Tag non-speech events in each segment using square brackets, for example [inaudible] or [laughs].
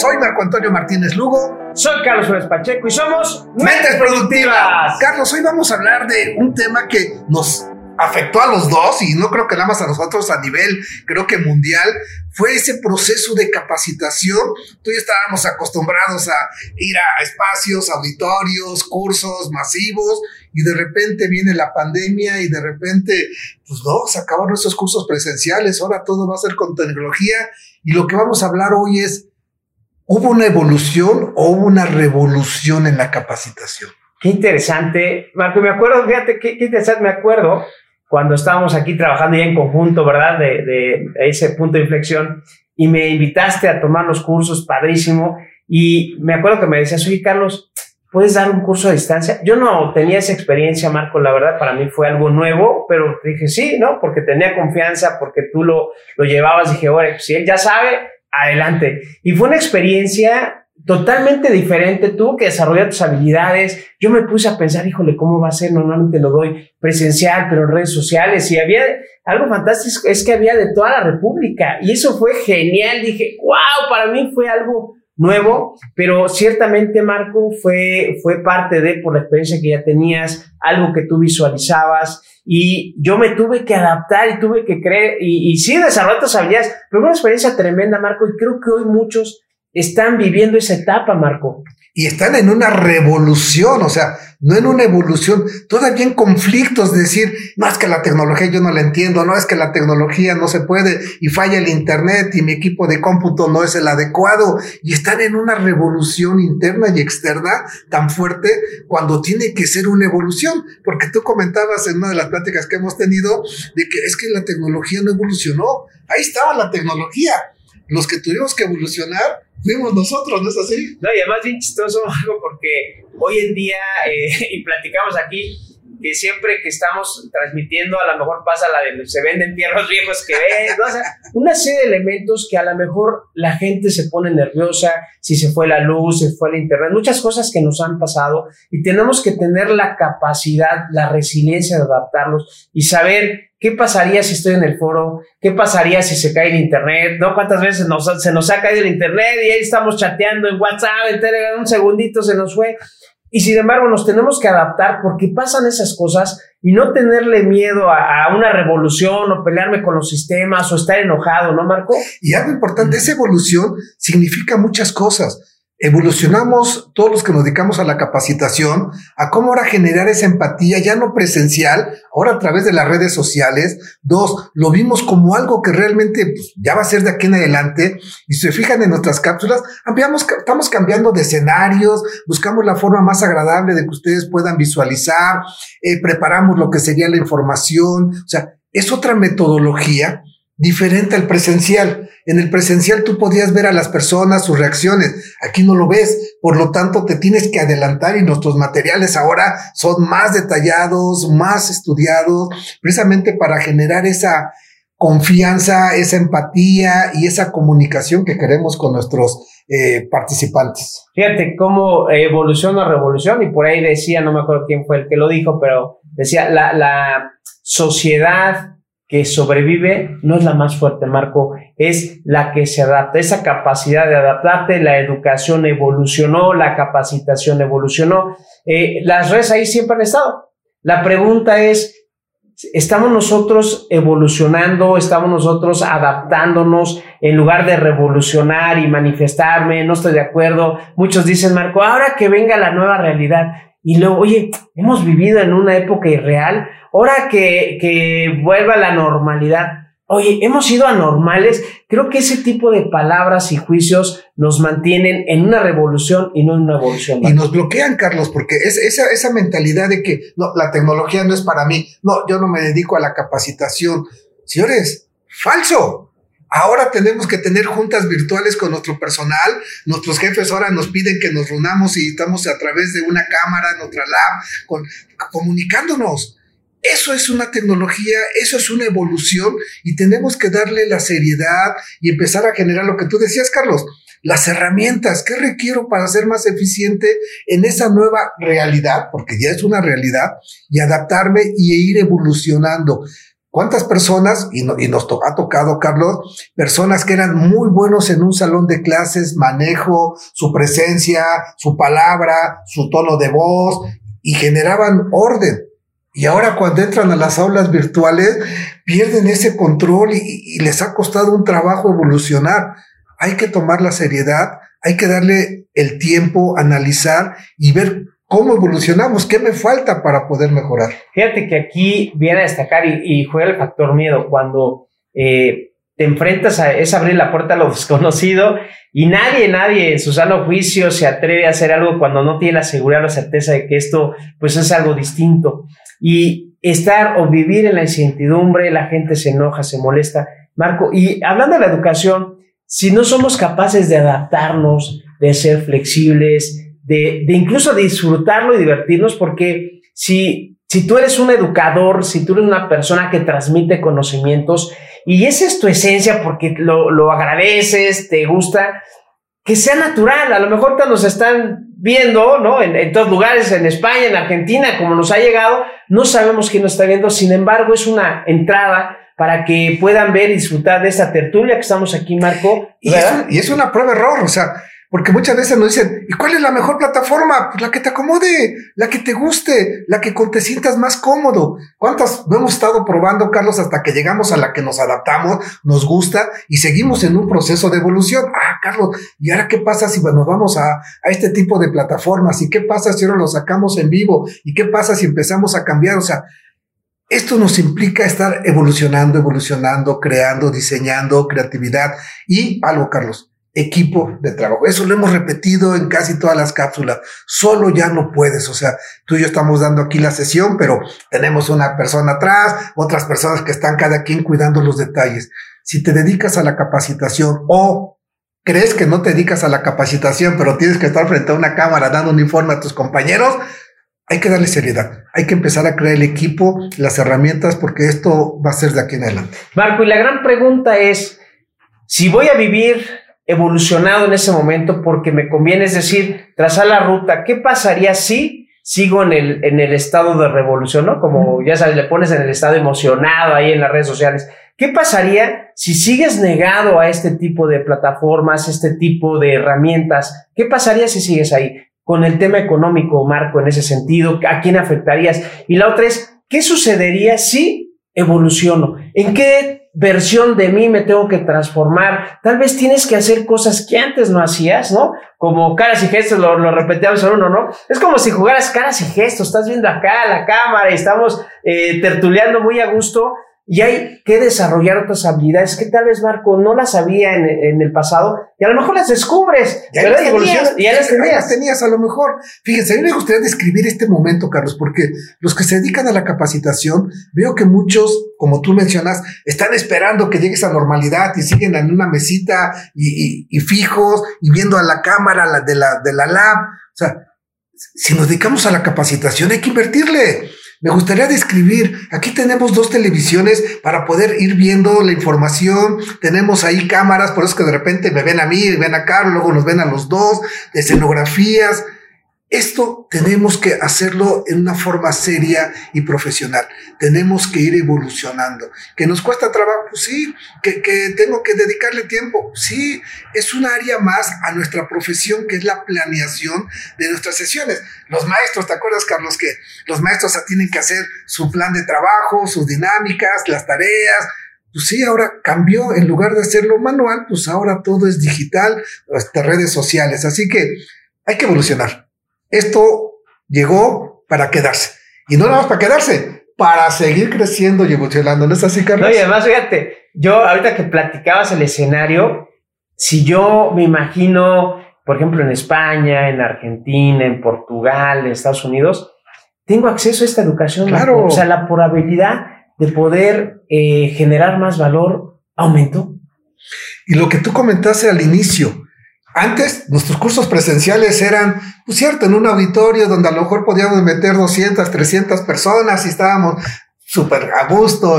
Soy Marco Antonio Martínez Lugo. Soy Carlos Flores Pacheco y somos Mentes Productivas. Carlos, hoy vamos a hablar de un tema que nos afectó a los dos y no creo que nada más a nosotros a nivel, creo que mundial, fue ese proceso de capacitación. Tú ya estábamos acostumbrados a ir a espacios, auditorios, cursos masivos y de repente viene la pandemia y de repente, pues no, se acabaron esos cursos presenciales, ahora todo va a ser con tecnología y lo que vamos a hablar hoy es, ¿hubo una evolución o hubo una revolución en la capacitación? Qué interesante, Marco, me acuerdo, fíjate, qué, qué interesante, me acuerdo cuando estábamos aquí trabajando ya en conjunto, ¿verdad? De, de, ese punto de inflexión y me invitaste a tomar los cursos, padrísimo. Y me acuerdo que me decías, oye, Carlos, ¿puedes dar un curso a distancia? Yo no tenía esa experiencia, Marco, la verdad, para mí fue algo nuevo, pero dije, sí, ¿no? Porque tenía confianza, porque tú lo, lo llevabas, dije, oye, si él ya sabe, adelante. Y fue una experiencia totalmente diferente tú que desarrollar tus habilidades. Yo me puse a pensar, híjole, ¿cómo va a ser? Normalmente lo doy presencial, pero en redes sociales. Y había algo fantástico, es que había de toda la República. Y eso fue genial. Dije, wow, para mí fue algo nuevo, pero ciertamente, Marco, fue, fue parte de, por la experiencia que ya tenías, algo que tú visualizabas. Y yo me tuve que adaptar y tuve que creer, y, sí, desarrollar tus habilidades, pero una experiencia tremenda, Marco, y creo que hoy muchos están viviendo esa etapa, Marco. Y están en una revolución, o sea, no en una evolución, todavía en conflictos, decir, no es que la tecnología yo no la entiendo, no es que la tecnología no se puede y falla el Internet y mi equipo de cómputo no es el adecuado. Y están en una revolución interna y externa tan fuerte cuando tiene que ser una evolución, porque tú comentabas en una de las pláticas que hemos tenido de que es que la tecnología no evolucionó, ahí estaba la tecnología. Los que tuvimos que evolucionar fuimos nosotros, ¿no es así? No, y además bien chistoso [laughs] algo porque hoy en día, eh, [laughs] y platicamos aquí, que siempre que estamos transmitiendo, a lo mejor pasa la de se venden tierros viejos que ven, ¿no? o sea, una serie de elementos que a lo mejor la gente se pone nerviosa, si se fue la luz, se fue el internet, muchas cosas que nos han pasado y tenemos que tener la capacidad, la resiliencia de adaptarlos y saber ¿Qué pasaría si estoy en el foro? ¿Qué pasaría si se cae el internet? ¿No? ¿Cuántas veces nos, se nos ha caído el internet y ahí estamos chateando en WhatsApp, en Telegram, un segundito se nos fue? Y sin embargo nos tenemos que adaptar porque pasan esas cosas y no tenerle miedo a, una revolución o pelearme con los sistemas o estar enojado, ¿no, Marco? Y algo importante, esa evolución significa muchas cosas evolucionamos todos los que nos dedicamos a la capacitación, a cómo ahora generar esa empatía, ya no presencial, ahora a través de las redes sociales. Dos, lo vimos como algo que realmente pues, ya va a ser de aquí en adelante. Y se fijan en nuestras cápsulas, cambiamos, estamos cambiando de escenarios, buscamos la forma más agradable de que ustedes puedan visualizar, eh, preparamos lo que sería la información. O sea, es otra metodología diferente al presencial. En el presencial tú podías ver a las personas, sus reacciones. Aquí no lo ves. Por lo tanto, te tienes que adelantar y nuestros materiales ahora son más detallados, más estudiados, precisamente para generar esa confianza, esa empatía y esa comunicación que queremos con nuestros eh, participantes. Fíjate cómo evoluciona revolución y por ahí decía, no me acuerdo quién fue el que lo dijo, pero decía, la, la sociedad que sobrevive no es la más fuerte, Marco, es la que se adapta, esa capacidad de adaptarte, la educación evolucionó, la capacitación evolucionó, eh, las redes ahí siempre han estado. La pregunta es, ¿estamos nosotros evolucionando, estamos nosotros adaptándonos en lugar de revolucionar y manifestarme, no estoy de acuerdo? Muchos dicen, Marco, ahora que venga la nueva realidad. Y luego, oye, hemos vivido en una época irreal, ahora que, que vuelva la normalidad. Oye, hemos sido anormales. Creo que ese tipo de palabras y juicios nos mantienen en una revolución y no en una evolución. Y nos bloquean, Carlos, porque es esa, esa mentalidad de que no, la tecnología no es para mí. No, yo no me dedico a la capacitación. Señores, falso. Ahora tenemos que tener juntas virtuales con nuestro personal. Nuestros jefes ahora nos piden que nos reunamos y estamos a través de una cámara, en otra lab, comunicándonos. Eso es una tecnología, eso es una evolución y tenemos que darle la seriedad y empezar a generar lo que tú decías, Carlos, las herramientas, ¿qué requiero para ser más eficiente en esa nueva realidad? Porque ya es una realidad y adaptarme y ir evolucionando. ¿Cuántas personas, y, nos ha tocado, Carlos, personas que eran muy buenos en un salón de clases, manejo, su presencia, su palabra, su tono de voz, y generaban orden. Y ahora cuando entran a las aulas virtuales, pierden ese control y, les ha costado un trabajo evolucionar. Hay que tomar la seriedad, hay que darle el tiempo, analizar y ver ¿Cómo evolucionamos? ¿Qué me falta para poder mejorar? Fíjate que aquí viene a destacar y, juega el factor miedo cuando eh, te enfrentas a es abrir la puerta a lo [laughs] desconocido y nadie, nadie en su sano juicio se atreve a hacer algo cuando no tiene la seguridad o la certeza de que esto pues es algo distinto. Y estar o vivir en la incertidumbre, la gente se enoja, se molesta. Marco, y hablando de la educación, si no somos capaces de adaptarnos, de ser flexibles, de, incluso disfrutarlo y divertirnos, porque si, si tú eres un educador, si tú eres una persona que transmite conocimientos y esa es tu esencia porque lo, lo agradeces, te gusta, que sea natural. A lo mejor nos están viendo, ¿no? En, en, todos lugares, en España, en Argentina, como nos ha llegado, no sabemos quién nos está viendo. Sin embargo, es una entrada para que puedan ver y disfrutar de esta tertulia que estamos aquí, Marco. Y es, y es, una prueba error, o sea, porque muchas veces nos dicen, ¿y cuál es la mejor plataforma? Pues la que te acomode, la que te guste, la que te sientas más cómodo. ¿Cuántas no hemos estado probando, Carlos, hasta que llegamos a la que nos adaptamos, nos gusta y seguimos en un proceso de evolución? Ah, Carlos, ¿y ahora qué pasa si nos vamos a, a este tipo de plataformas? ¿Y qué pasa si ahora lo sacamos en vivo? ¿Y qué pasa si empezamos a cambiar? O sea, esto nos implica estar evolucionando, evolucionando, creando, diseñando, creatividad y algo, Carlos equipo de trabajo. Eso lo hemos repetido en casi todas las cápsulas. Solo ya no puedes. O sea, tú y yo estamos dando aquí la sesión, pero tenemos una persona atrás, otras personas que están cada quien cuidando los detalles. Si te dedicas a la capacitación o crees que no te dedicas a la capacitación, pero tienes que estar frente a una cámara dando un informe a tus compañeros, hay que darle seriedad. Hay que empezar a crear el equipo, las herramientas, porque esto va a ser de aquí en adelante. Marco, y la gran pregunta es, si voy a vivir evolucionado en ese momento porque me conviene, es decir, trazar la ruta. ¿Qué pasaría si sigo en el, en el estado de revolución, ¿no? Como ya sabes, le pones en el estado emocionado ahí en las redes sociales. ¿Qué pasaría si sigues negado a este tipo de plataformas, este tipo de herramientas? ¿Qué pasaría si sigues ahí? Con el tema económico, Marco, en ese sentido, ¿a quién afectarías? Y la otra es, ¿qué sucedería si evoluciono? ¿En qué versión de mí me tengo que transformar. Tal vez tienes que hacer cosas que antes no hacías, ¿no? Como caras y gestos, lo, lo repetíamos en uno, ¿no? Es como si jugaras caras y gestos, estás viendo acá la cámara y estamos eh, tertuleando muy a gusto y hay que desarrollar otras habilidades que tal vez Marco no las sabía en, el pasado y a lo mejor las descubres. Ya, las tenías, ya las tenías. tenías a lo mejor. Fíjense, a mí me gustaría describir este momento, Carlos, porque los que se dedican a la capacitación, veo que muchos, como tú mencionas, están esperando que llegue esa normalidad y siguen en una mesita y, y, fijos y viendo a la cámara de, la, de la lab. O sea, si nos dedicamos a la capacitación hay que invertirle. Me gustaría describir, aquí tenemos dos televisiones para poder ir viendo la información, tenemos ahí cámaras, por eso que de repente me ven a mí, ven a Carlos, luego nos ven a los dos, escenografías, esto tenemos que hacerlo en una forma seria y profesional. Tenemos que ir evolucionando. ¿Que nos cuesta trabajo? Pues sí. ¿Que, ¿Que, tengo que dedicarle tiempo? Sí. Es un área más a nuestra profesión que es la planeación de nuestras sesiones. Los maestros, ¿te acuerdas, Carlos? Que los maestros tienen que hacer su plan de trabajo, sus dinámicas, las tareas, pues sí, ahora cambió, en lugar de hacerlo manual, pues ahora todo es digital, hasta redes sociales. Así que hay que evolucionar. Esto llegó para quedarse. Y no nada más para quedarse, para seguir creciendo y evolucionando. ¿No es así, Carlos? No, y además, fíjate, yo ahorita que platicabas el escenario, si yo me imagino, por ejemplo, en España, en Argentina, en Portugal, en Estados Unidos, tengo acceso a esta educación. Claro. O sea, la probabilidad de poder eh, generar más valor aumentó. Y lo que tú comentaste al inicio, antes nuestros cursos presenciales eran, pues cierto, en un auditorio donde a lo mejor podíamos meter 200, 300 personas y estábamos súper a gusto.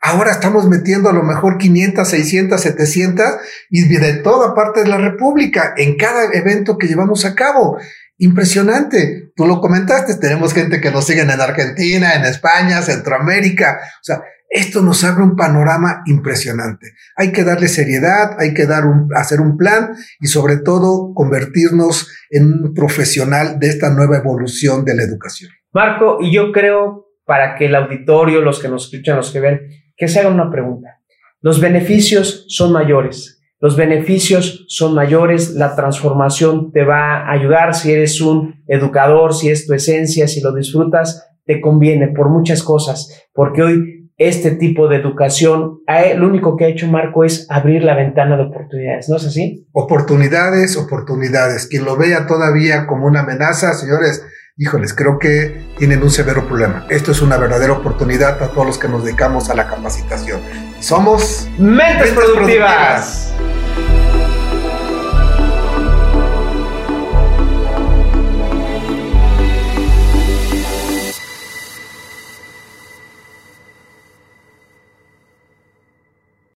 Ahora estamos metiendo a lo mejor 500, 600, 700 y de toda parte de la República en cada evento que llevamos a cabo. Impresionante. Tú lo comentaste, tenemos gente que nos siguen en Argentina, en España, Centroamérica. O sea, esto nos abre un panorama impresionante. Hay que darle seriedad, hay que dar un, hacer un plan y sobre todo convertirnos en un profesional de esta nueva evolución de la educación. Marco, y yo creo para que el auditorio, los que nos escuchan, los que ven, que se hagan una pregunta. Los beneficios son mayores. Los beneficios son mayores, la transformación te va a ayudar si eres un educador, si es tu esencia, si lo disfrutas, te conviene por muchas cosas, porque hoy este tipo de educación, lo único que ha hecho Marco es abrir la ventana de oportunidades, ¿no es así? Oportunidades, oportunidades. Quien lo vea todavía como una amenaza, señores, híjoles, creo que tienen un severo problema. Esto es una verdadera oportunidad para todos los que nos dedicamos a la capacitación. Somos Mentes, productivas.